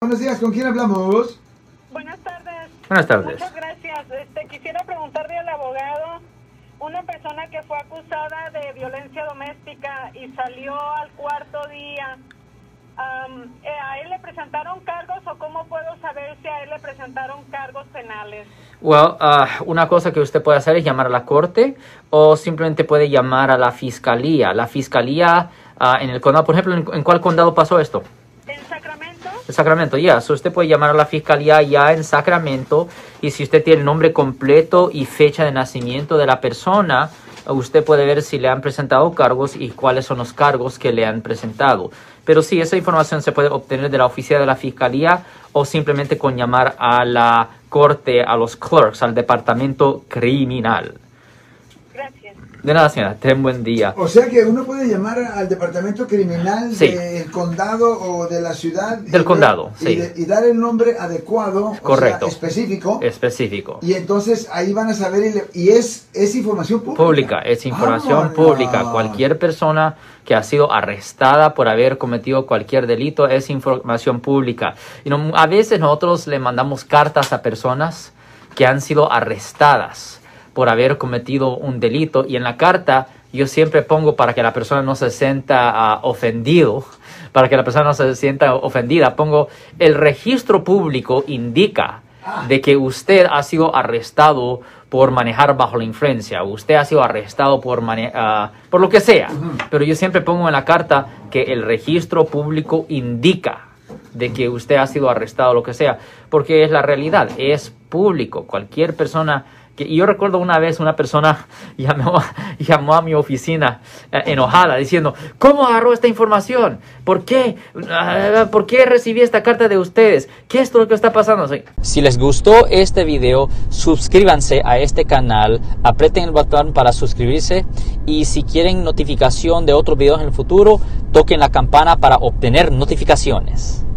Buenos días, ¿con quién hablamos? Buenas tardes. Buenas tardes. Muchas gracias. Este, quisiera preguntarle al abogado, una persona que fue acusada de violencia doméstica y salió al cuarto día, eh, ¿a él le presentaron cargos o cómo puedo saber si a él le presentaron cargos penales? Well, ah, una cosa que usted puede hacer es llamar a la corte o simplemente puede llamar a la fiscalía. La fiscalía ah, en el condado, por ejemplo, ¿en, en cuál condado pasó esto? ¿En Sacramento? En Sacramento, ya. So usted puede llamar a la fiscalía ya en Sacramento y si usted tiene el nombre completo y fecha de nacimiento de la persona, usted puede ver si le han presentado cargos y cuáles son los cargos que le han presentado. Pero sí, esa información se puede obtener de la oficina de la fiscalía o simplemente con llamar a la corte, a los clerks, al departamento criminal. De nada, señora. Ten buen día. O sea que uno puede llamar al departamento criminal Sí. del condado o de la ciudad. y Del condado, y sí. de- Y, dar el nombre adecuado, o sea, Correcto. específico. Específico. Y entonces ahí van a saber, y, le- y es, es información pública. pública, es información Vámonos. pública. Cualquier persona que ha sido arrestada por haber cometido cualquier delito es información pública. Y no- a veces nosotros le mandamos cartas a personas que han sido arrestadas por haber cometido un delito. Y en la carta yo siempre pongo para que la persona no se sienta ah, ofendido, para que la persona no se sienta ofendida, pongo el registro público indica de que usted ha sido arrestado por manejar bajo la influencia, usted ha sido arrestado por, mane- ah, por lo que sea. Pero yo siempre pongo en la carta que el registro público indica de que usted ha sido arrestado, lo que sea, porque es la realidad, es público. Cualquier persona y yo recuerdo una vez una persona llamó, llamó a mi oficina eh, enojada diciendo, ¿cómo agarró esta información? ¿Por qué? Ah, ¿Por qué recibí esta carta de ustedes? ¿Qué es lo que está pasando? Si les gustó este video, suscríbanse a este canal, aprieten el botón para suscribirse y si quieren notificación de otros videos en el futuro, toquen la campana para obtener notificaciones.